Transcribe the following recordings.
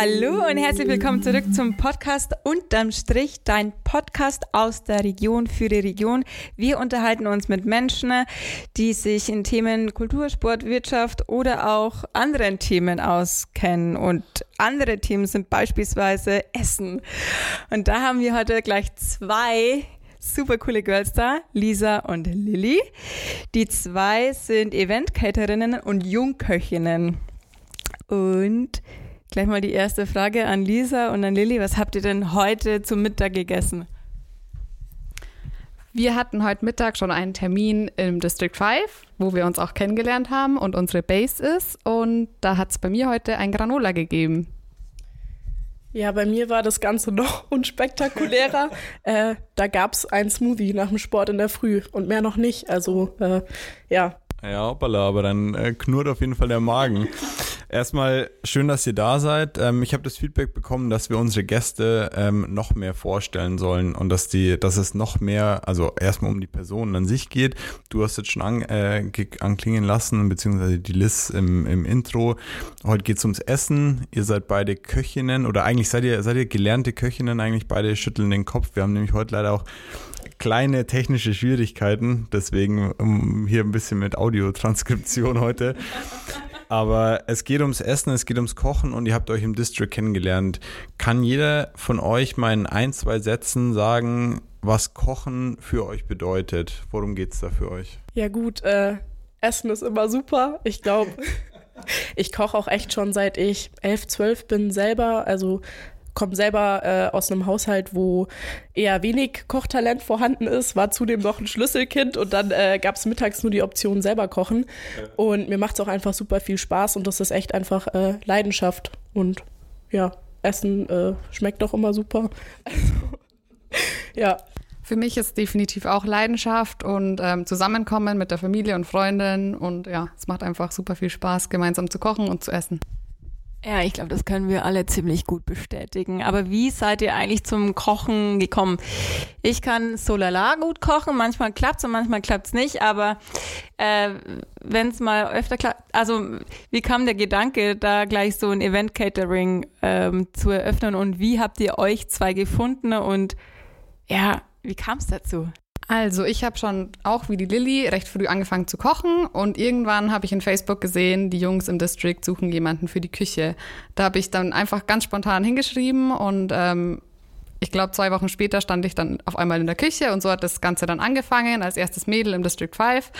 Hallo und herzlich willkommen zurück zum Podcast Unterm Strich, dein Podcast aus der Region für die Region. Wir unterhalten uns mit Menschen, die sich in Themen Kultur, Sport, Wirtschaft oder auch anderen Themen auskennen. Und andere Themen sind beispielsweise Essen. Und da haben wir heute gleich zwei super coole Girls da, Lisa und Lilly. Die zwei sind Event-Caterinnen und Jungköchinnen. Und Gleich mal die erste Frage an Lisa und an Lilly. Was habt ihr denn heute zum Mittag gegessen? Wir hatten heute Mittag schon einen Termin im District 5, wo wir uns auch kennengelernt haben und unsere Base ist. Und da hat es bei mir heute ein Granola gegeben. Ja, bei mir war das Ganze noch unspektakulärer. äh, da gab es ein Smoothie nach dem Sport in der Früh und mehr noch nicht. Also äh, ja. Ja, hoppala, aber dann äh, knurrt auf jeden Fall der Magen. Erstmal schön, dass ihr da seid. Ähm, ich habe das Feedback bekommen, dass wir unsere Gäste ähm, noch mehr vorstellen sollen und dass die, dass es noch mehr, also erstmal um die Personen an sich geht. Du hast jetzt schon an, äh, anklingen lassen, beziehungsweise die Liz im, im Intro. Heute geht's ums Essen. Ihr seid beide Köchinnen oder eigentlich seid ihr, seid ihr gelernte Köchinnen, eigentlich beide schütteln den Kopf. Wir haben nämlich heute leider auch kleine technische Schwierigkeiten, deswegen um, hier ein bisschen mit Audiotranskription heute. Aber es geht ums Essen, es geht ums Kochen und ihr habt euch im District kennengelernt. Kann jeder von euch mal in ein, zwei Sätzen sagen, was Kochen für euch bedeutet? Worum geht es da für euch? Ja gut, äh, Essen ist immer super. Ich glaube, ich koche auch echt schon seit ich elf, zwölf bin selber. Also komme selber äh, aus einem Haushalt, wo eher wenig Kochtalent vorhanden ist, war zudem noch ein Schlüsselkind und dann äh, gab es mittags nur die Option selber kochen. Und mir macht es auch einfach super viel Spaß und das ist echt einfach äh, Leidenschaft. Und ja, Essen äh, schmeckt doch immer super. Also, ja. Für mich ist definitiv auch Leidenschaft und ähm, Zusammenkommen mit der Familie und Freunden. Und ja, es macht einfach super viel Spaß, gemeinsam zu kochen und zu essen. Ja, ich glaube, das können wir alle ziemlich gut bestätigen. Aber wie seid ihr eigentlich zum Kochen gekommen? Ich kann so lala gut kochen, manchmal klappt's und manchmal klappt's nicht, aber äh, wenn es mal öfter klappt, also wie kam der Gedanke, da gleich so ein Event-Catering ähm, zu eröffnen und wie habt ihr euch zwei gefunden und ja, wie kam es dazu? Also ich habe schon auch wie die Lilly recht früh angefangen zu kochen und irgendwann habe ich in Facebook gesehen, die Jungs im District suchen jemanden für die Küche. Da habe ich dann einfach ganz spontan hingeschrieben und ähm, ich glaube, zwei Wochen später stand ich dann auf einmal in der Küche und so hat das Ganze dann angefangen, als erstes Mädel im District 5.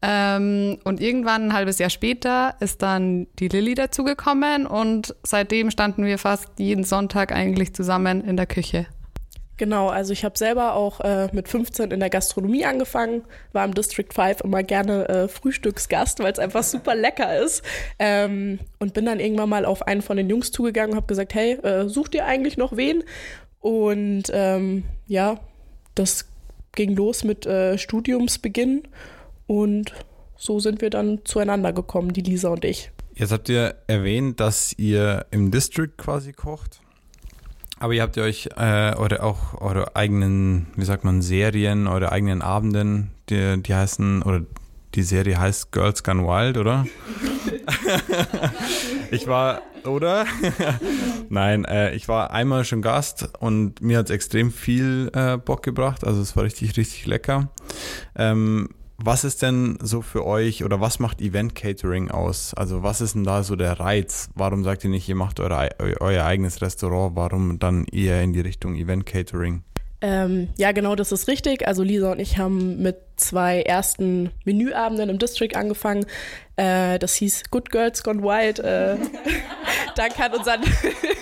Ähm, und irgendwann, ein halbes Jahr später, ist dann die Lilly dazugekommen und seitdem standen wir fast jeden Sonntag eigentlich zusammen in der Küche. Genau, also ich habe selber auch äh, mit 15 in der Gastronomie angefangen, war im District 5 immer gerne äh, Frühstücksgast, weil es einfach super lecker ist. Ähm, und bin dann irgendwann mal auf einen von den Jungs zugegangen und habe gesagt, hey, äh, sucht ihr eigentlich noch wen? Und ähm, ja, das ging los mit äh, Studiumsbeginn und so sind wir dann zueinander gekommen, die Lisa und ich. Jetzt habt ihr erwähnt, dass ihr im District quasi kocht. Aber ihr habt ja euch äh, eure auch eure eigenen, wie sagt man, Serien, eure eigenen Abenden, die, die heißen, oder die Serie heißt Girls Gone Wild, oder? ich war, oder? Nein, äh, ich war einmal schon Gast und mir hat es extrem viel äh, Bock gebracht. Also es war richtig, richtig lecker. Ähm, was ist denn so für euch oder was macht Event Catering aus? Also was ist denn da so der Reiz? Warum sagt ihr nicht, ihr macht eure, euer eigenes Restaurant? Warum dann eher in die Richtung Event Catering? Ähm, ja, genau, das ist richtig. Also Lisa und ich haben mit zwei ersten Menüabenden im District angefangen. Äh, das hieß Good Girls Gone Wild. Äh, danke, an unseren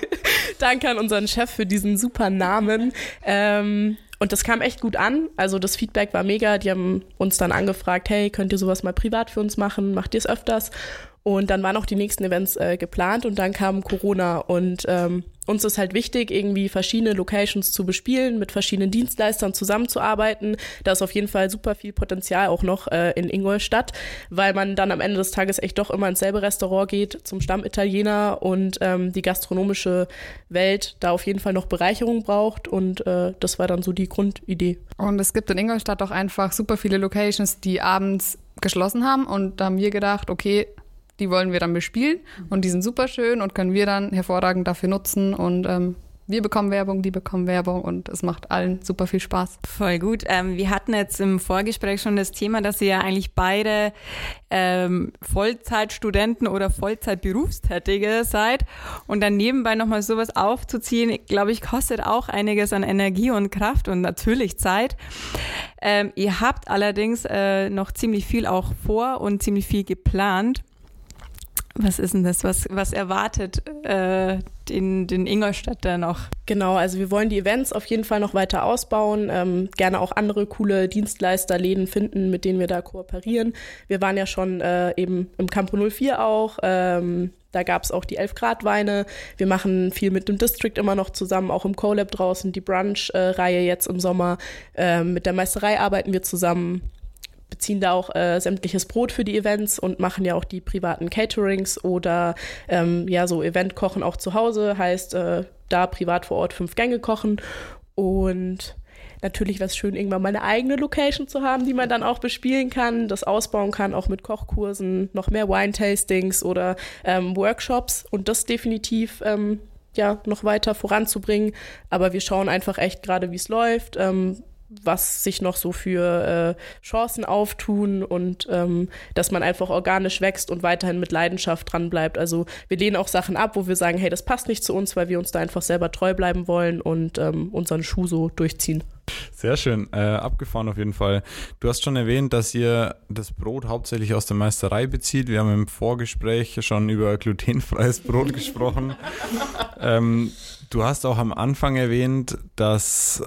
danke an unseren Chef für diesen super Namen. Ähm, und das kam echt gut an. Also das Feedback war mega. Die haben uns dann angefragt, hey, könnt ihr sowas mal privat für uns machen? Macht ihr es öfters? Und dann waren auch die nächsten Events äh, geplant und dann kam Corona und ähm, uns ist halt wichtig, irgendwie verschiedene Locations zu bespielen, mit verschiedenen Dienstleistern zusammenzuarbeiten. Da ist auf jeden Fall super viel Potenzial auch noch äh, in Ingolstadt, weil man dann am Ende des Tages echt doch immer ins selbe Restaurant geht, zum Stammitaliener und ähm, die gastronomische Welt da auf jeden Fall noch Bereicherung braucht. Und äh, das war dann so die Grundidee. Und es gibt in Ingolstadt auch einfach super viele Locations, die abends geschlossen haben und da haben wir gedacht, okay, die wollen wir dann bespielen und die sind super schön und können wir dann hervorragend dafür nutzen und ähm, wir bekommen Werbung, die bekommen Werbung und es macht allen super viel Spaß. Voll gut. Ähm, wir hatten jetzt im Vorgespräch schon das Thema, dass ihr ja eigentlich beide ähm, Vollzeitstudenten oder Vollzeitberufstätige seid und dann nebenbei nochmal sowas aufzuziehen, glaube ich, kostet auch einiges an Energie und Kraft und natürlich Zeit. Ähm, ihr habt allerdings äh, noch ziemlich viel auch vor und ziemlich viel geplant. Was ist denn das? Was, was erwartet äh, den, den Ingolstadt da noch? Genau, also wir wollen die Events auf jeden Fall noch weiter ausbauen, ähm, gerne auch andere coole Dienstleisterläden finden, mit denen wir da kooperieren. Wir waren ja schon äh, eben im Campo 04 auch. Ähm, da gab es auch die 11 Grad Weine. Wir machen viel mit dem District immer noch zusammen, auch im CoLab draußen, die Brunch-Reihe jetzt im Sommer. Ähm, mit der Meisterei arbeiten wir zusammen beziehen da auch äh, sämtliches Brot für die Events und machen ja auch die privaten Caterings oder ähm, ja so Eventkochen auch zu Hause, heißt äh, da privat vor Ort fünf Gänge kochen und natürlich wäre es schön, irgendwann mal eine eigene Location zu haben, die man dann auch bespielen kann, das ausbauen kann, auch mit Kochkursen, noch mehr Wine-Tastings oder ähm, Workshops und das definitiv ähm, ja noch weiter voranzubringen. Aber wir schauen einfach echt gerade, wie es läuft. Ähm, was sich noch so für äh, Chancen auftun und ähm, dass man einfach organisch wächst und weiterhin mit Leidenschaft dran bleibt. Also wir lehnen auch Sachen ab, wo wir sagen, hey, das passt nicht zu uns, weil wir uns da einfach selber treu bleiben wollen und ähm, unseren Schuh so durchziehen. Sehr schön, äh, abgefahren auf jeden Fall. Du hast schon erwähnt, dass ihr das Brot hauptsächlich aus der Meisterei bezieht. Wir haben im Vorgespräch schon über glutenfreies Brot gesprochen. Ähm, du hast auch am Anfang erwähnt, dass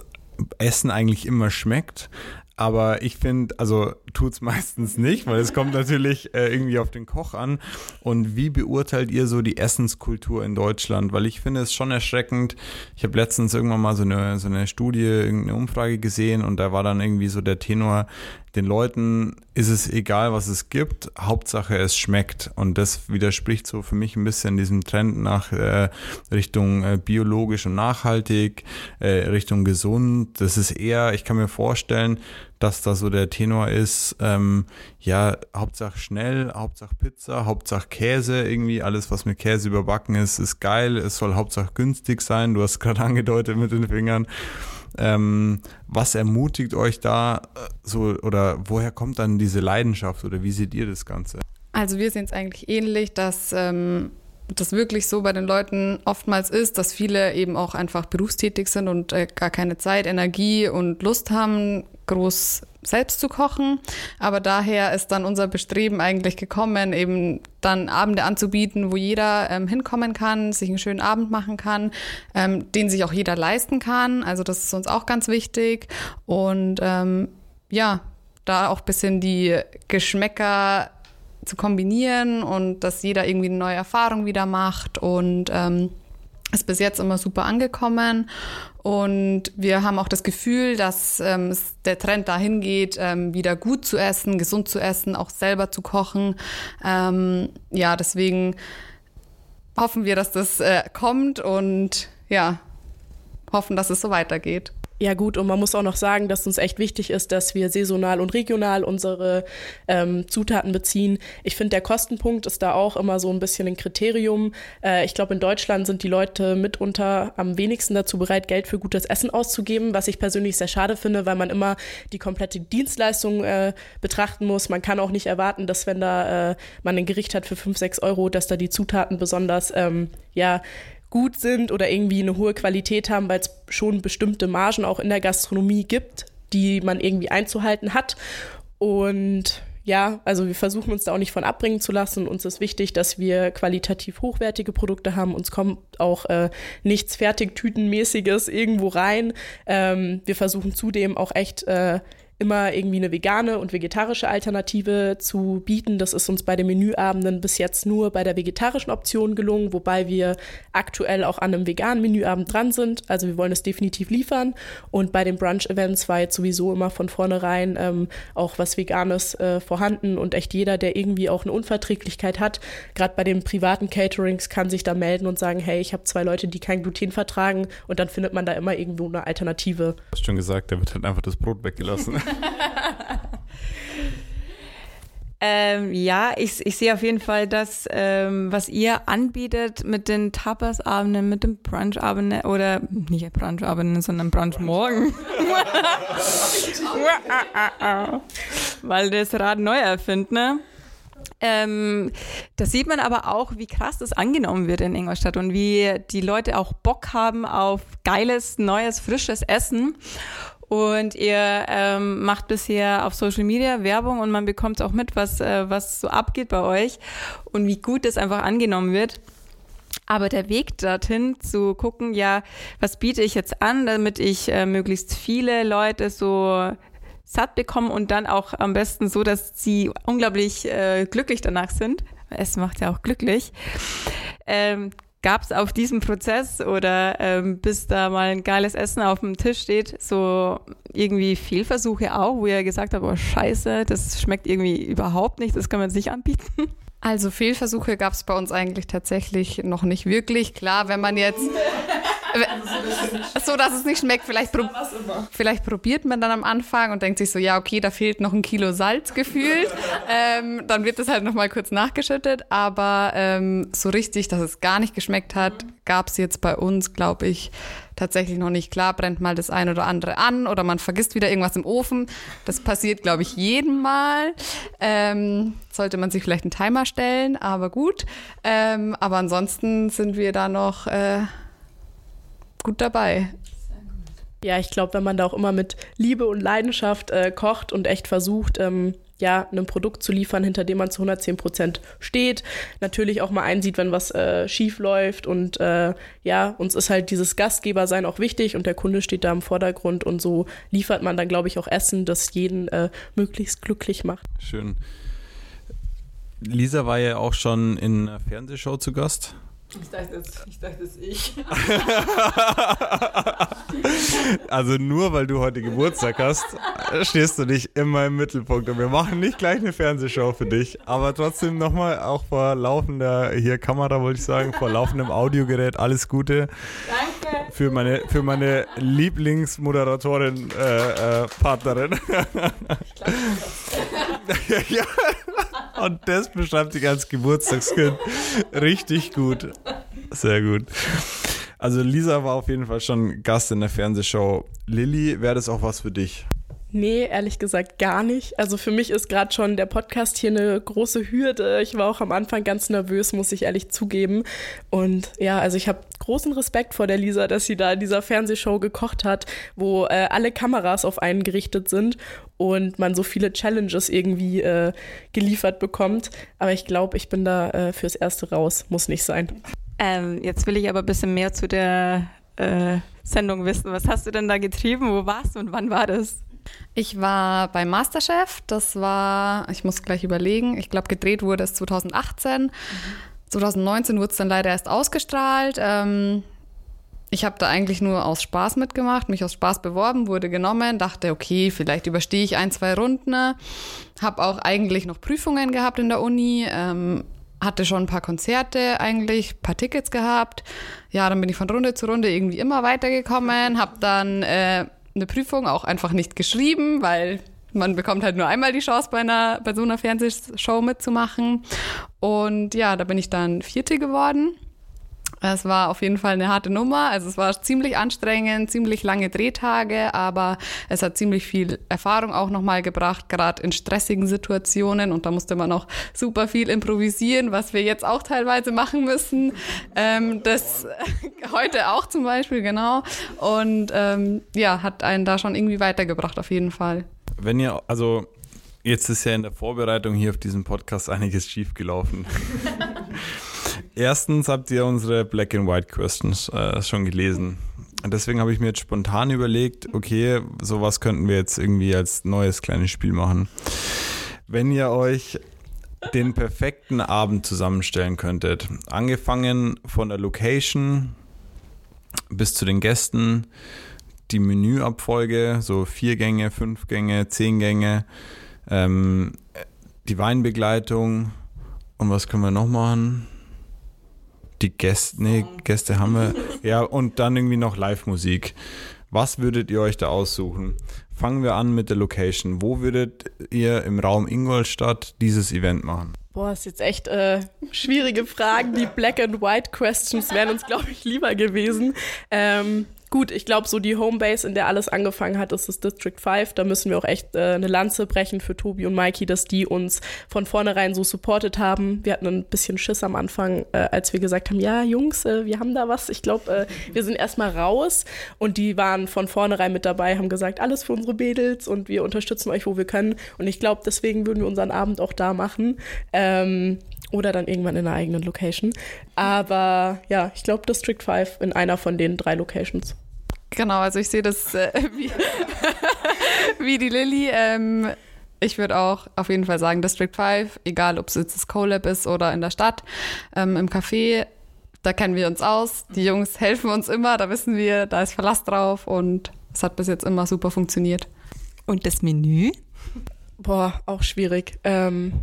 Essen eigentlich immer schmeckt. Aber ich finde, also tut es meistens nicht, weil es kommt natürlich äh, irgendwie auf den Koch an. Und wie beurteilt ihr so die Essenskultur in Deutschland? Weil ich finde es schon erschreckend. Ich habe letztens irgendwann mal so eine, so eine Studie, irgendeine Umfrage gesehen und da war dann irgendwie so der Tenor, den Leuten ist es egal, was es gibt, Hauptsache es schmeckt. Und das widerspricht so für mich ein bisschen diesem Trend nach äh, Richtung äh, biologisch und nachhaltig, äh, Richtung gesund. Das ist eher, ich kann mir vorstellen, dass da so der Tenor ist, ähm, ja, Hauptsache schnell, Hauptsache Pizza, Hauptsache Käse, irgendwie alles, was mit Käse überbacken ist, ist geil. Es soll Hauptsache günstig sein. Du hast gerade angedeutet mit den Fingern. Ähm, was ermutigt euch da äh, so oder woher kommt dann diese Leidenschaft oder wie seht ihr das Ganze? Also wir sehen es eigentlich ähnlich, dass ähm, das wirklich so bei den Leuten oftmals ist, dass viele eben auch einfach berufstätig sind und äh, gar keine Zeit, Energie und Lust haben, groß selbst zu kochen. Aber daher ist dann unser Bestreben eigentlich gekommen, eben dann Abende anzubieten, wo jeder ähm, hinkommen kann, sich einen schönen Abend machen kann, ähm, den sich auch jeder leisten kann. Also das ist uns auch ganz wichtig. Und ähm, ja, da auch ein bisschen die Geschmäcker zu kombinieren und dass jeder irgendwie eine neue Erfahrung wieder macht und ähm, ist bis jetzt immer super angekommen. Und wir haben auch das Gefühl, dass ähm, der Trend dahin geht, ähm, wieder gut zu essen, gesund zu essen, auch selber zu kochen. Ähm, ja, deswegen hoffen wir, dass das äh, kommt und ja, hoffen, dass es so weitergeht. Ja gut, und man muss auch noch sagen, dass uns echt wichtig ist, dass wir saisonal und regional unsere ähm, Zutaten beziehen. Ich finde, der Kostenpunkt ist da auch immer so ein bisschen ein Kriterium. Äh, ich glaube, in Deutschland sind die Leute mitunter am wenigsten dazu bereit, Geld für gutes Essen auszugeben, was ich persönlich sehr schade finde, weil man immer die komplette Dienstleistung äh, betrachten muss. Man kann auch nicht erwarten, dass wenn da äh, man ein Gericht hat für 5, 6 Euro, dass da die Zutaten besonders ähm, ja gut sind oder irgendwie eine hohe Qualität haben, weil es schon bestimmte Margen auch in der Gastronomie gibt, die man irgendwie einzuhalten hat. Und ja, also wir versuchen uns da auch nicht von abbringen zu lassen. Uns ist wichtig, dass wir qualitativ hochwertige Produkte haben. Uns kommt auch äh, nichts Fertigtütenmäßiges irgendwo rein. Ähm, wir versuchen zudem auch echt äh, immer irgendwie eine vegane und vegetarische Alternative zu bieten. Das ist uns bei den Menüabenden bis jetzt nur bei der vegetarischen Option gelungen, wobei wir aktuell auch an einem veganen Menüabend dran sind. Also wir wollen es definitiv liefern. Und bei den Brunch-Events war jetzt sowieso immer von vornherein ähm, auch was Veganes äh, vorhanden und echt jeder, der irgendwie auch eine Unverträglichkeit hat, gerade bei den privaten Caterings, kann sich da melden und sagen, hey, ich habe zwei Leute, die kein Gluten vertragen und dann findet man da immer irgendwo eine Alternative. Du hast schon gesagt, da wird halt einfach das Brot weggelassen. Ähm, ja, ich, ich sehe auf jeden Fall das, ähm, was ihr anbietet mit den Tapas-Abenden, mit dem Brunch-Abenden oder nicht Brunch-Abenden, sondern Brunch-Morgen. Weil das Rad neu erfindet, ne? Ähm, da sieht man aber auch, wie krass das angenommen wird in Ingolstadt und wie die Leute auch Bock haben auf geiles, neues, frisches Essen. Und ihr ähm, macht bisher auf Social Media Werbung und man bekommt auch mit, was, äh, was so abgeht bei euch und wie gut das einfach angenommen wird. Aber der Weg dorthin zu gucken, ja, was biete ich jetzt an, damit ich äh, möglichst viele Leute so satt bekommen und dann auch am besten so, dass sie unglaublich äh, glücklich danach sind. Es macht ja auch glücklich. Ähm, Gab es auf diesem Prozess oder ähm, bis da mal ein geiles Essen auf dem Tisch steht, so irgendwie Fehlversuche auch, wo ihr gesagt habt, oh scheiße, das schmeckt irgendwie überhaupt nicht, das kann man sich anbieten? Also Fehlversuche gab es bei uns eigentlich tatsächlich noch nicht wirklich. Klar, wenn man jetzt so, dass es nicht schmeckt, vielleicht, prob vielleicht probiert man dann am Anfang und denkt sich so, ja, okay, da fehlt noch ein Kilo Salz gefühlt. ähm, dann wird das halt nochmal kurz nachgeschüttet. Aber ähm, so richtig, dass es gar nicht geschmeckt hat, gab es jetzt bei uns, glaube ich, tatsächlich noch nicht. Klar, brennt mal das ein oder andere an oder man vergisst wieder irgendwas im Ofen. Das passiert, glaube ich, jedem Mal. Ähm, sollte man sich vielleicht einen Timer stellen, aber gut. Ähm, aber ansonsten sind wir da noch äh, gut dabei. Ja, ich glaube, wenn man da auch immer mit Liebe und Leidenschaft äh, kocht und echt versucht, ähm, ja, ein Produkt zu liefern, hinter dem man zu 110 Prozent steht. Natürlich auch mal einsieht, wenn was äh, schief läuft. Und äh, ja, uns ist halt dieses Gastgebersein auch wichtig und der Kunde steht da im Vordergrund. Und so liefert man dann, glaube ich, auch Essen, das jeden äh, möglichst glücklich macht. Schön. Lisa war ja auch schon in einer Fernsehshow zu Gast. Ich dachte, ich dachte es ich. also nur weil du heute Geburtstag hast, stehst du nicht immer im Mittelpunkt. Und wir machen nicht gleich eine Fernsehshow für dich. Aber trotzdem nochmal, auch vor laufender, hier Kamera wollte ich sagen, vor laufendem Audiogerät, alles Gute. Danke. Für meine, für meine Lieblingsmoderatorin, äh, äh, Partnerin. Ich glaube, ja. Und das beschreibt dich als Geburtstagskind richtig gut. Sehr gut. Also Lisa war auf jeden Fall schon Gast in der Fernsehshow. Lilly, wäre das auch was für dich? Nee, ehrlich gesagt gar nicht. Also für mich ist gerade schon der Podcast hier eine große Hürde. Ich war auch am Anfang ganz nervös, muss ich ehrlich zugeben. Und ja, also ich habe großen Respekt vor der Lisa, dass sie da in dieser Fernsehshow gekocht hat, wo äh, alle Kameras auf einen gerichtet sind und man so viele Challenges irgendwie äh, geliefert bekommt. Aber ich glaube, ich bin da äh, fürs Erste raus. Muss nicht sein. Ähm, jetzt will ich aber ein bisschen mehr zu der äh, Sendung wissen. Was hast du denn da getrieben? Wo warst du und wann war das? Ich war bei Masterchef. Das war, ich muss gleich überlegen, ich glaube, gedreht wurde es 2018. Mhm. 2019 wurde es dann leider erst ausgestrahlt. Ähm, ich habe da eigentlich nur aus Spaß mitgemacht, mich aus Spaß beworben, wurde genommen, dachte, okay, vielleicht überstehe ich ein, zwei Runden. Habe auch eigentlich noch Prüfungen gehabt in der Uni, ähm, hatte schon ein paar Konzerte eigentlich, ein paar Tickets gehabt. Ja, dann bin ich von Runde zu Runde irgendwie immer weitergekommen, habe dann äh, eine Prüfung auch einfach nicht geschrieben, weil man bekommt halt nur einmal die Chance, bei, einer, bei so einer Fernsehshow mitzumachen. Und ja, da bin ich dann Vierte geworden. Es war auf jeden Fall eine harte Nummer. Also es war ziemlich anstrengend, ziemlich lange Drehtage, aber es hat ziemlich viel Erfahrung auch nochmal gebracht, gerade in stressigen Situationen. Und da musste man auch super viel improvisieren, was wir jetzt auch teilweise machen müssen. Ähm, das heute auch zum Beispiel, genau. Und ähm, ja, hat einen da schon irgendwie weitergebracht, auf jeden Fall. Wenn ihr, also jetzt ist ja in der Vorbereitung hier auf diesem Podcast einiges schiefgelaufen. Erstens habt ihr unsere Black and White Questions äh, schon gelesen. Deswegen habe ich mir jetzt spontan überlegt, okay, sowas könnten wir jetzt irgendwie als neues kleines Spiel machen. Wenn ihr euch den perfekten Abend zusammenstellen könntet, angefangen von der Location bis zu den Gästen, die Menüabfolge, so vier Gänge, fünf Gänge, zehn Gänge, ähm, die Weinbegleitung und was können wir noch machen? Die Gäste, nee, Gäste haben wir. Ja, und dann irgendwie noch Live-Musik. Was würdet ihr euch da aussuchen? Fangen wir an mit der Location. Wo würdet ihr im Raum Ingolstadt dieses Event machen? Boah, ist jetzt echt äh, schwierige Fragen. Die Black and White Questions wären uns, glaube ich, lieber gewesen. Ähm, gut, ich glaube, so die Homebase, in der alles angefangen hat, ist das District 5. Da müssen wir auch echt äh, eine Lanze brechen für Tobi und Mikey, dass die uns von vornherein so supportet haben. Wir hatten ein bisschen Schiss am Anfang, äh, als wir gesagt haben, ja, Jungs, äh, wir haben da was. Ich glaube, äh, wir sind erstmal raus und die waren von vornherein mit dabei, haben gesagt, alles für unsere Mädels und wir unterstützen euch, wo wir können. Und ich glaube, deswegen würden wir unseren Abend auch da machen. Ähm, oder dann irgendwann in einer eigenen Location. Aber ja, ich glaube District 5 in einer von den drei Locations. Genau, also ich sehe das äh, wie, wie, die Lilly. Ähm, ich würde auch auf jeden Fall sagen District 5, egal ob es jetzt das CoLab ist oder in der Stadt, ähm, im Café. Da kennen wir uns aus. Die Jungs helfen uns immer, da wissen wir, da ist Verlass drauf und es hat bis jetzt immer super funktioniert. Und das Menü? Boah, auch schwierig. Ähm,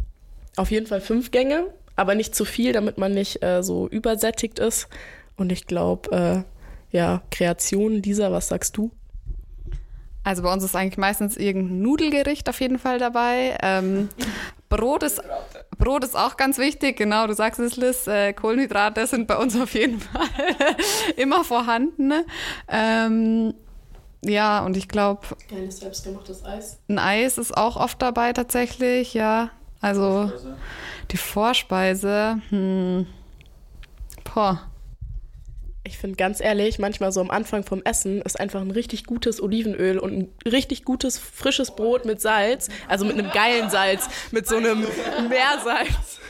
auf jeden Fall fünf Gänge, aber nicht zu viel, damit man nicht äh, so übersättigt ist. Und ich glaube, äh, ja, Kreation. Lisa, was sagst du? Also bei uns ist eigentlich meistens irgendein Nudelgericht auf jeden Fall dabei. Ähm, Brot, ist, Brot ist auch ganz wichtig, genau, du sagst es, Liz. Äh, Kohlenhydrate sind bei uns auf jeden Fall immer vorhanden. Ähm, ja, und ich glaube. Geiles selbstgemachtes Eis. Ein Eis ist auch oft dabei tatsächlich, ja. Also Vorspeise. die Vorspeise. Hm. Boah. Ich finde ganz ehrlich, manchmal so am Anfang vom Essen ist einfach ein richtig gutes Olivenöl und ein richtig gutes frisches Brot mit Salz, also mit einem geilen Salz, mit so einem Meersalz.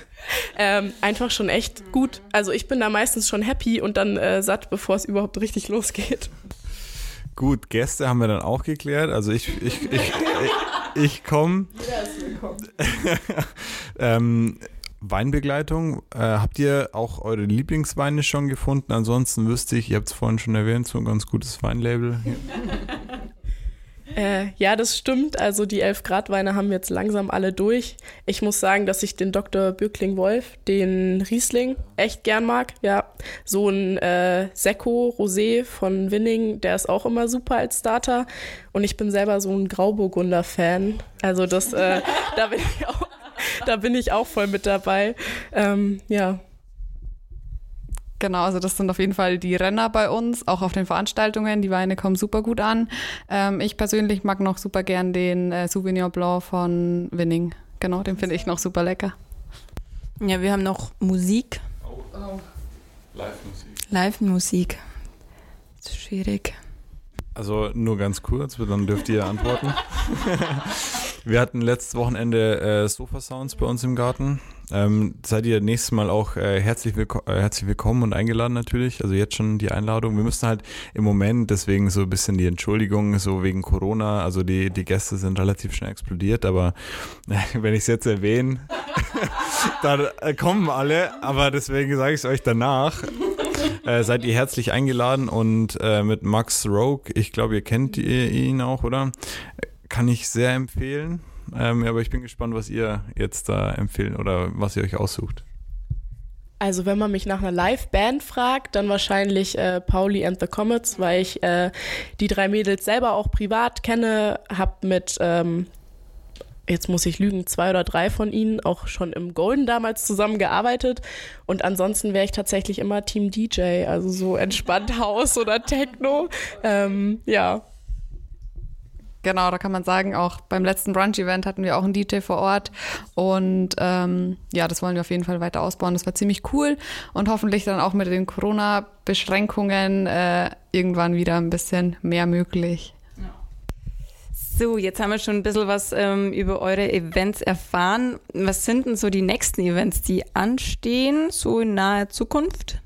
Ähm, einfach schon echt gut. Also ich bin da meistens schon happy und dann äh, satt, bevor es überhaupt richtig losgeht. Gut, Gäste haben wir dann auch geklärt. Also ich, ich, ich, ich, ich komme. ähm, Weinbegleitung. Äh, habt ihr auch eure Lieblingsweine schon gefunden? Ansonsten wüsste ich, ihr habt es vorhin schon erwähnt, so ein ganz gutes Weinlabel. Äh, ja, das stimmt. Also die 11 Grad Weine haben wir jetzt langsam alle durch. Ich muss sagen, dass ich den Dr. Bürkling-Wolf, den Riesling, echt gern mag. Ja, so ein äh, Sekko Rosé von Winning, der ist auch immer super als Starter. Und ich bin selber so ein Grauburgunder-Fan. Also das, äh, da bin ich auch da bin ich auch voll mit dabei. Ähm, ja. Genau, also das sind auf jeden Fall die Renner bei uns, auch auf den Veranstaltungen. Die Weine kommen super gut an. Ähm, ich persönlich mag noch super gern den äh, Souvenir Blanc von Winning. Genau, den finde ich noch super lecker. Ja, wir haben noch Musik. Oh, oh. Live-Musik. Live-Musik. Schwierig. Also nur ganz kurz, dann dürft ihr antworten. Wir hatten letztes Wochenende äh, Sofa Sounds bei uns im Garten. Ähm, seid ihr nächstes Mal auch äh, herzlich, willko äh, herzlich willkommen und eingeladen natürlich. Also jetzt schon die Einladung. Wir müssen halt im Moment, deswegen so ein bisschen die Entschuldigung, so wegen Corona, also die, die Gäste sind relativ schnell explodiert, aber wenn ich es jetzt erwähne, dann äh, kommen alle, aber deswegen sage ich es euch danach. Äh, seid ihr herzlich eingeladen und äh, mit Max Rogue, ich glaube, ihr kennt ihn auch, oder? Kann ich sehr empfehlen. Ähm, aber ich bin gespannt, was ihr jetzt da empfehlen oder was ihr euch aussucht. Also wenn man mich nach einer Live-Band fragt, dann wahrscheinlich äh, Pauli and the Comets, weil ich äh, die drei Mädels selber auch privat kenne, habe mit, ähm, jetzt muss ich lügen, zwei oder drei von ihnen auch schon im Golden damals zusammengearbeitet. Und ansonsten wäre ich tatsächlich immer Team DJ, also so entspannt Haus oder Techno. Ähm, ja, Genau, da kann man sagen, auch beim letzten Brunch-Event hatten wir auch einen DJ vor Ort und ähm, ja, das wollen wir auf jeden Fall weiter ausbauen. Das war ziemlich cool und hoffentlich dann auch mit den Corona-Beschränkungen äh, irgendwann wieder ein bisschen mehr möglich. So, jetzt haben wir schon ein bisschen was ähm, über eure Events erfahren. Was sind denn so die nächsten Events, die anstehen, so in naher Zukunft?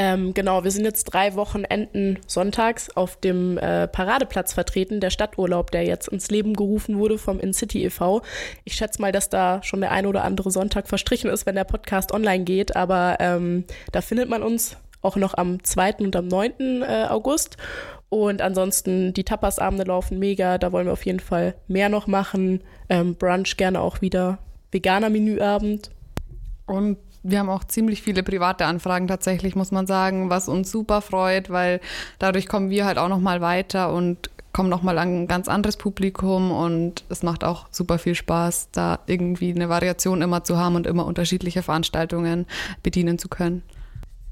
Ähm, genau, wir sind jetzt drei Wochenenden sonntags auf dem äh, Paradeplatz vertreten, der Stadturlaub, der jetzt ins Leben gerufen wurde vom InCity e.V. Ich schätze mal, dass da schon der ein oder andere Sonntag verstrichen ist, wenn der Podcast online geht, aber ähm, da findet man uns auch noch am 2. und am 9. Äh, August. Und ansonsten, die Tapasabende laufen mega, da wollen wir auf jeden Fall mehr noch machen. Ähm, Brunch gerne auch wieder. Veganer Menüabend. Und wir haben auch ziemlich viele private Anfragen tatsächlich, muss man sagen, was uns super freut, weil dadurch kommen wir halt auch noch mal weiter und kommen noch mal an ein ganz anderes Publikum und es macht auch super viel Spaß, da irgendwie eine Variation immer zu haben und immer unterschiedliche Veranstaltungen bedienen zu können.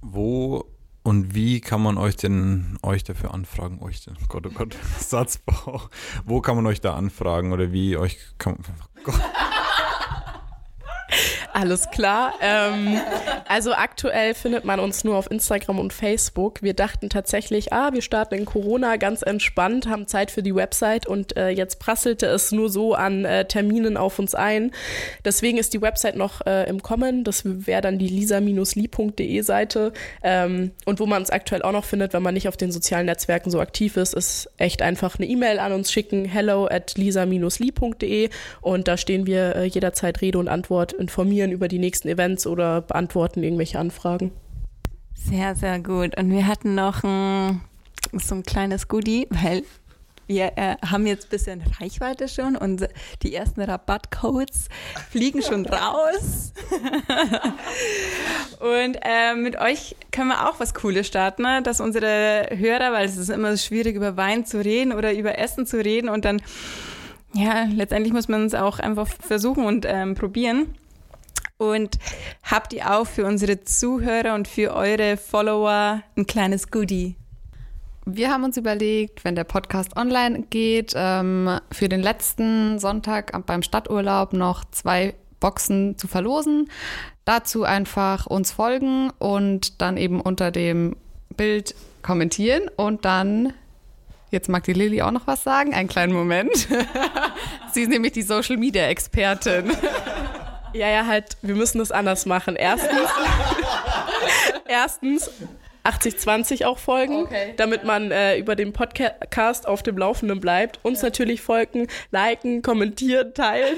Wo und wie kann man euch denn euch dafür anfragen? Euch denn? Gott, oh Gott, Satzbau. Wo kann man euch da anfragen oder wie euch kann, oh Gott. Alles klar. Ähm, also aktuell findet man uns nur auf Instagram und Facebook. Wir dachten tatsächlich, ah, wir starten in Corona ganz entspannt, haben Zeit für die Website und äh, jetzt prasselte es nur so an äh, Terminen auf uns ein. Deswegen ist die Website noch äh, im Kommen. Das wäre dann die lisa-lie.de Seite. Ähm, und wo man uns aktuell auch noch findet, wenn man nicht auf den sozialen Netzwerken so aktiv ist, ist echt einfach eine E-Mail an uns schicken, hello at lisa-lie.de und da stehen wir äh, jederzeit Rede und Antwort, informieren über die nächsten Events oder beantworten irgendwelche Anfragen. Sehr, sehr gut. Und wir hatten noch ein, so ein kleines Goodie, weil wir äh, haben jetzt ein bisschen Reichweite schon und die ersten Rabattcodes fliegen schon raus. und äh, mit euch können wir auch was Cooles starten, ne? dass unsere Hörer, weil es ist immer schwierig, über Wein zu reden oder über Essen zu reden und dann, ja, letztendlich muss man es auch einfach versuchen und ähm, probieren. Und habt ihr auch für unsere Zuhörer und für eure Follower ein kleines Goodie? Wir haben uns überlegt, wenn der Podcast online geht, ähm, für den letzten Sonntag beim Stadturlaub noch zwei Boxen zu verlosen. Dazu einfach uns folgen und dann eben unter dem Bild kommentieren und dann Jetzt mag die Lilly auch noch was sagen. Einen kleinen Moment. Sie ist nämlich die Social Media Expertin. Ja, ja, halt, wir müssen das anders machen. Erstens, erstens 80-20 auch folgen, okay. damit man äh, über den Podcast auf dem Laufenden bleibt. Uns ja. natürlich folgen, liken, kommentieren, teilen.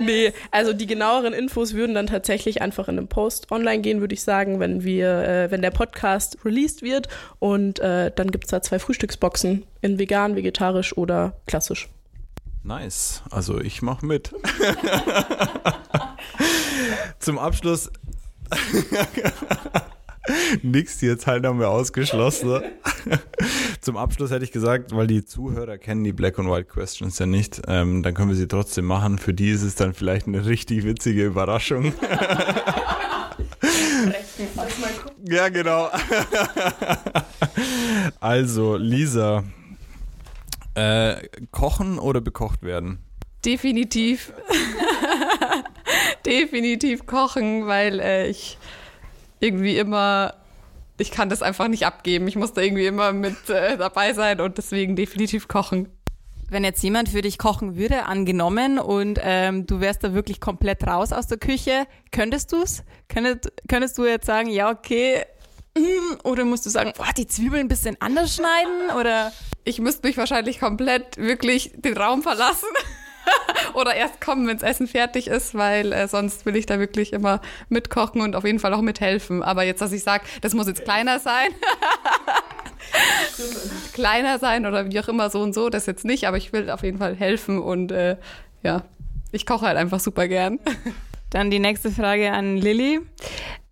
nee, also die genaueren Infos würden dann tatsächlich einfach in einem Post online gehen, würde ich sagen, wenn wir, äh, wenn der Podcast released wird. Und äh, dann gibt es da zwei Frühstücksboxen in vegan, vegetarisch oder klassisch. Nice. Also ich mache mit. Zum Abschluss. Nix, jetzt halt haben wir ausgeschlossen. Zum Abschluss hätte ich gesagt, weil die Zuhörer kennen die Black and White Questions ja nicht, ähm, dann können wir sie trotzdem machen. Für die ist es dann vielleicht eine richtig witzige Überraschung. ja, genau. also, Lisa, äh, kochen oder bekocht werden? Definitiv. Definitiv kochen, weil äh, ich irgendwie immer, ich kann das einfach nicht abgeben. Ich muss da irgendwie immer mit äh, dabei sein und deswegen definitiv kochen. Wenn jetzt jemand für dich kochen würde, angenommen, und ähm, du wärst da wirklich komplett raus aus der Küche, könntest du es? Könntest, könntest du jetzt sagen, ja, okay, oder musst du sagen, oh, die Zwiebeln ein bisschen anders schneiden? Oder ich müsste mich wahrscheinlich komplett wirklich den Raum verlassen. Oder erst kommen, wenn das Essen fertig ist, weil äh, sonst will ich da wirklich immer mitkochen und auf jeden Fall auch mithelfen. Aber jetzt, dass ich sage, das muss jetzt kleiner sein. kleiner sein oder wie auch immer so und so, das jetzt nicht, aber ich will auf jeden Fall helfen und äh, ja, ich koche halt einfach super gern. Dann die nächste Frage an Lilly.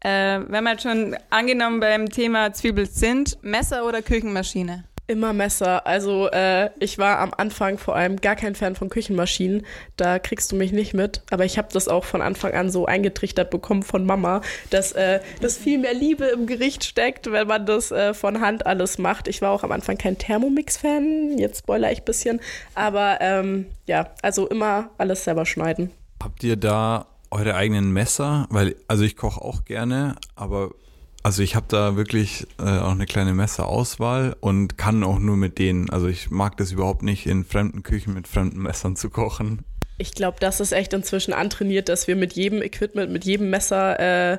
Äh, wenn wir schon angenommen beim Thema Zwiebel sind, Messer oder Küchenmaschine? Immer Messer. Also äh, ich war am Anfang vor allem gar kein Fan von Küchenmaschinen. Da kriegst du mich nicht mit. Aber ich habe das auch von Anfang an so eingetrichtert bekommen von Mama, dass, äh, dass viel mehr Liebe im Gericht steckt, wenn man das äh, von Hand alles macht. Ich war auch am Anfang kein Thermomix-Fan. Jetzt spoiler ich ein bisschen. Aber ähm, ja, also immer alles selber schneiden. Habt ihr da eure eigenen Messer? Weil, also ich koche auch gerne, aber also ich habe da wirklich äh, auch eine kleine Messerauswahl und kann auch nur mit denen. Also ich mag das überhaupt nicht, in fremden Küchen mit fremden Messern zu kochen. Ich glaube, das ist echt inzwischen antrainiert, dass wir mit jedem Equipment, mit jedem Messer äh,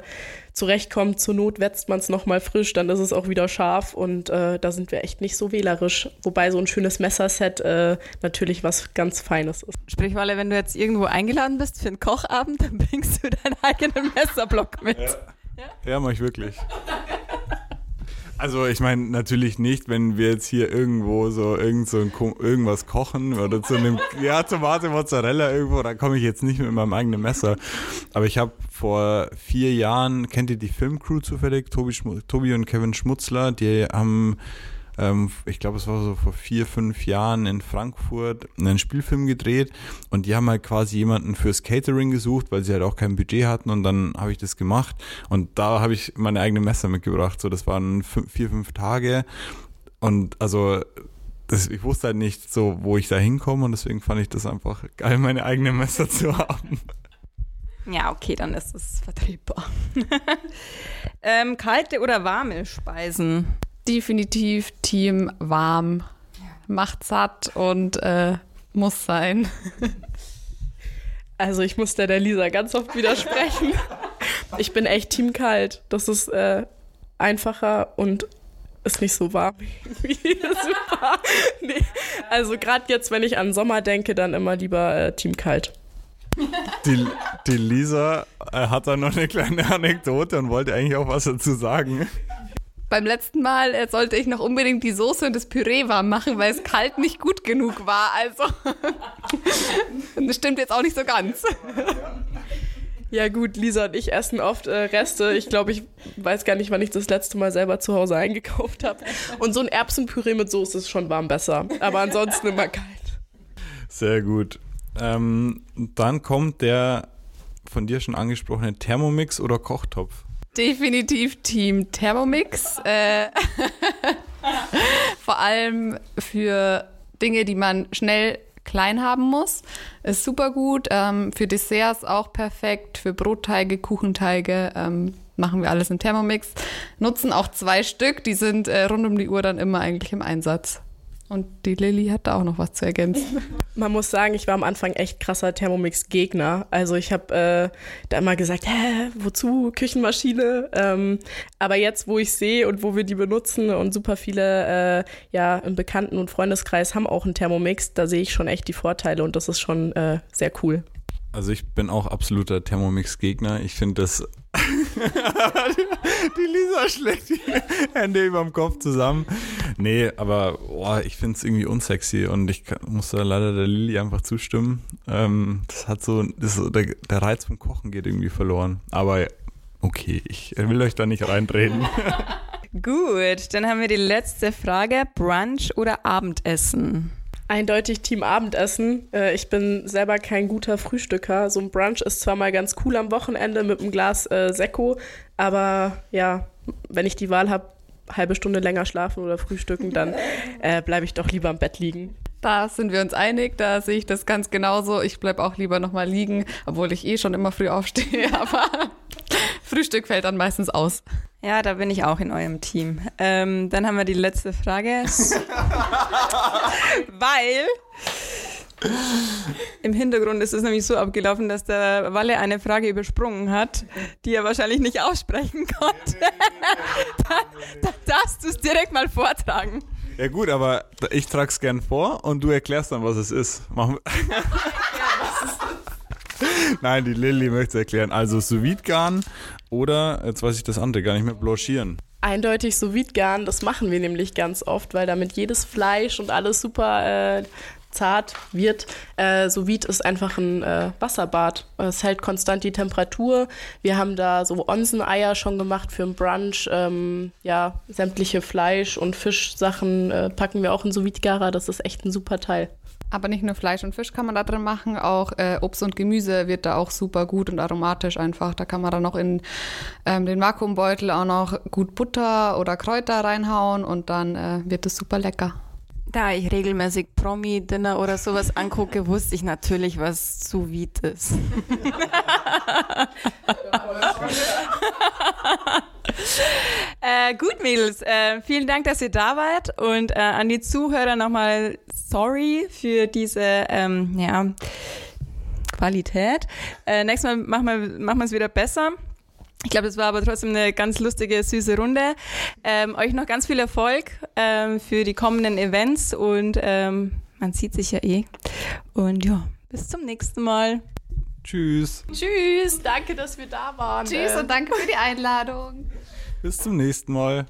zurechtkommen. Zur Not wetzt man es nochmal frisch, dann ist es auch wieder scharf und äh, da sind wir echt nicht so wählerisch. Wobei so ein schönes Messerset äh, natürlich was ganz Feines ist. Sprich, Walle, wenn du jetzt irgendwo eingeladen bist für einen Kochabend, dann bringst du deinen eigenen Messerblock mit. Ja. Ja, mach ich wirklich. Also ich meine natürlich nicht, wenn wir jetzt hier irgendwo so irgend so ein, irgendwas kochen oder zu einem ja Tomate Mozzarella irgendwo, da komme ich jetzt nicht mit meinem eigenen Messer. Aber ich habe vor vier Jahren, kennt ihr die Filmcrew zufällig? Tobi, Tobi und Kevin Schmutzler, die haben ähm, ich glaube, es war so vor vier, fünf Jahren in Frankfurt einen Spielfilm gedreht und die haben halt quasi jemanden fürs Catering gesucht, weil sie halt auch kein Budget hatten und dann habe ich das gemacht und da habe ich meine eigene Messer mitgebracht. So, das waren fünf, vier, fünf Tage und also das, ich wusste halt nicht so, wo ich da hinkomme und deswegen fand ich das einfach geil, meine eigene Messer zu haben. Ja, okay, dann ist es vertretbar. ähm, kalte oder warme Speisen? Definitiv Team warm. Macht satt und äh, muss sein. Also ich muss da der Lisa ganz oft widersprechen. Ich bin echt Team kalt. Das ist äh, einfacher und ist nicht so warm. Super. Nee. Also gerade jetzt, wenn ich an Sommer denke, dann immer lieber äh, Team kalt. Die, die Lisa äh, hat da noch eine kleine Anekdote und wollte eigentlich auch was dazu sagen beim letzten Mal äh, sollte ich noch unbedingt die Soße und das Püree warm machen, weil es kalt nicht gut genug war. Also, das stimmt jetzt auch nicht so ganz. Ja gut, Lisa und ich essen oft äh, Reste. Ich glaube, ich weiß gar nicht, wann ich das letzte Mal selber zu Hause eingekauft habe. Und so ein Erbsenpüree mit Soße ist schon warm besser. Aber ansonsten immer kalt. Sehr gut. Ähm, dann kommt der von dir schon angesprochene Thermomix oder Kochtopf. Definitiv Team Thermomix. Äh, vor allem für Dinge, die man schnell klein haben muss. Ist super gut. Ähm, für Desserts auch perfekt. Für Brotteige, Kuchenteige ähm, machen wir alles im Thermomix. Nutzen auch zwei Stück. Die sind äh, rund um die Uhr dann immer eigentlich im Einsatz. Und die Lilly hat da auch noch was zu ergänzen. Man muss sagen, ich war am Anfang echt krasser Thermomix-Gegner. Also ich habe äh, da immer gesagt, hä, wozu Küchenmaschine? Ähm, aber jetzt, wo ich sehe und wo wir die benutzen und super viele äh, ja im Bekannten- und Freundeskreis haben auch einen Thermomix, da sehe ich schon echt die Vorteile und das ist schon äh, sehr cool. Also ich bin auch absoluter Thermomix-Gegner. Ich finde das. die Lisa schlägt die Hände über dem Kopf zusammen. Nee, aber boah, ich finde es irgendwie unsexy und ich kann, muss da leider der Lilly einfach zustimmen. Ähm, das hat so, das, der, der Reiz vom Kochen geht irgendwie verloren. Aber okay, ich will euch da nicht reinreden. Gut, dann haben wir die letzte Frage. Brunch oder Abendessen? Eindeutig Team Abendessen. Äh, ich bin selber kein guter Frühstücker. So ein Brunch ist zwar mal ganz cool am Wochenende mit einem Glas äh, Sekko, aber ja, wenn ich die Wahl habe, halbe Stunde länger schlafen oder frühstücken, dann äh, bleibe ich doch lieber im Bett liegen. Da sind wir uns einig, da sehe ich das ganz genauso. Ich bleibe auch lieber nochmal liegen, obwohl ich eh schon immer früh aufstehe, aber Frühstück fällt dann meistens aus. Ja, da bin ich auch in eurem Team. Ähm, dann haben wir die letzte Frage. Weil im Hintergrund ist es nämlich so abgelaufen, dass der Walle eine Frage übersprungen hat, die er wahrscheinlich nicht aussprechen konnte. da, da darfst du es direkt mal vortragen. Ja gut, aber ich trage es gern vor und du erklärst dann, was es ist. Machen. Nein, die Lilly möchte es erklären. Also sous garn oder, jetzt weiß ich das andere gar nicht mehr, blanchieren. Eindeutig sous garn das machen wir nämlich ganz oft, weil damit jedes Fleisch und alles super äh, zart wird. Äh, sous ist einfach ein äh, Wasserbad. Es hält konstant die Temperatur. Wir haben da so Onseneier schon gemacht für einen Brunch. Ähm, ja, sämtliche Fleisch- und Fischsachen äh, packen wir auch in sous gara Das ist echt ein super Teil. Aber nicht nur Fleisch und Fisch kann man da drin machen, auch äh, Obst und Gemüse wird da auch super gut und aromatisch einfach. Da kann man dann noch in ähm, den Vakuumbeutel auch noch gut Butter oder Kräuter reinhauen und dann äh, wird es super lecker. Da ich regelmäßig Promi-Dinner oder sowas angucke, wusste ich natürlich, was vide ist. äh, gut, Mädels, äh, vielen Dank, dass ihr da wart und äh, an die Zuhörer nochmal sorry für diese ähm, ja, Qualität. Äh, nächstes Mal machen wir es wieder besser. Ich glaube, das war aber trotzdem eine ganz lustige, süße Runde. Ähm, euch noch ganz viel Erfolg ähm, für die kommenden Events und ähm, man sieht sich ja eh. Und ja, bis zum nächsten Mal. Tschüss. Tschüss, danke, dass wir da waren. Tschüss und danke für die Einladung. Bis zum nächsten Mal.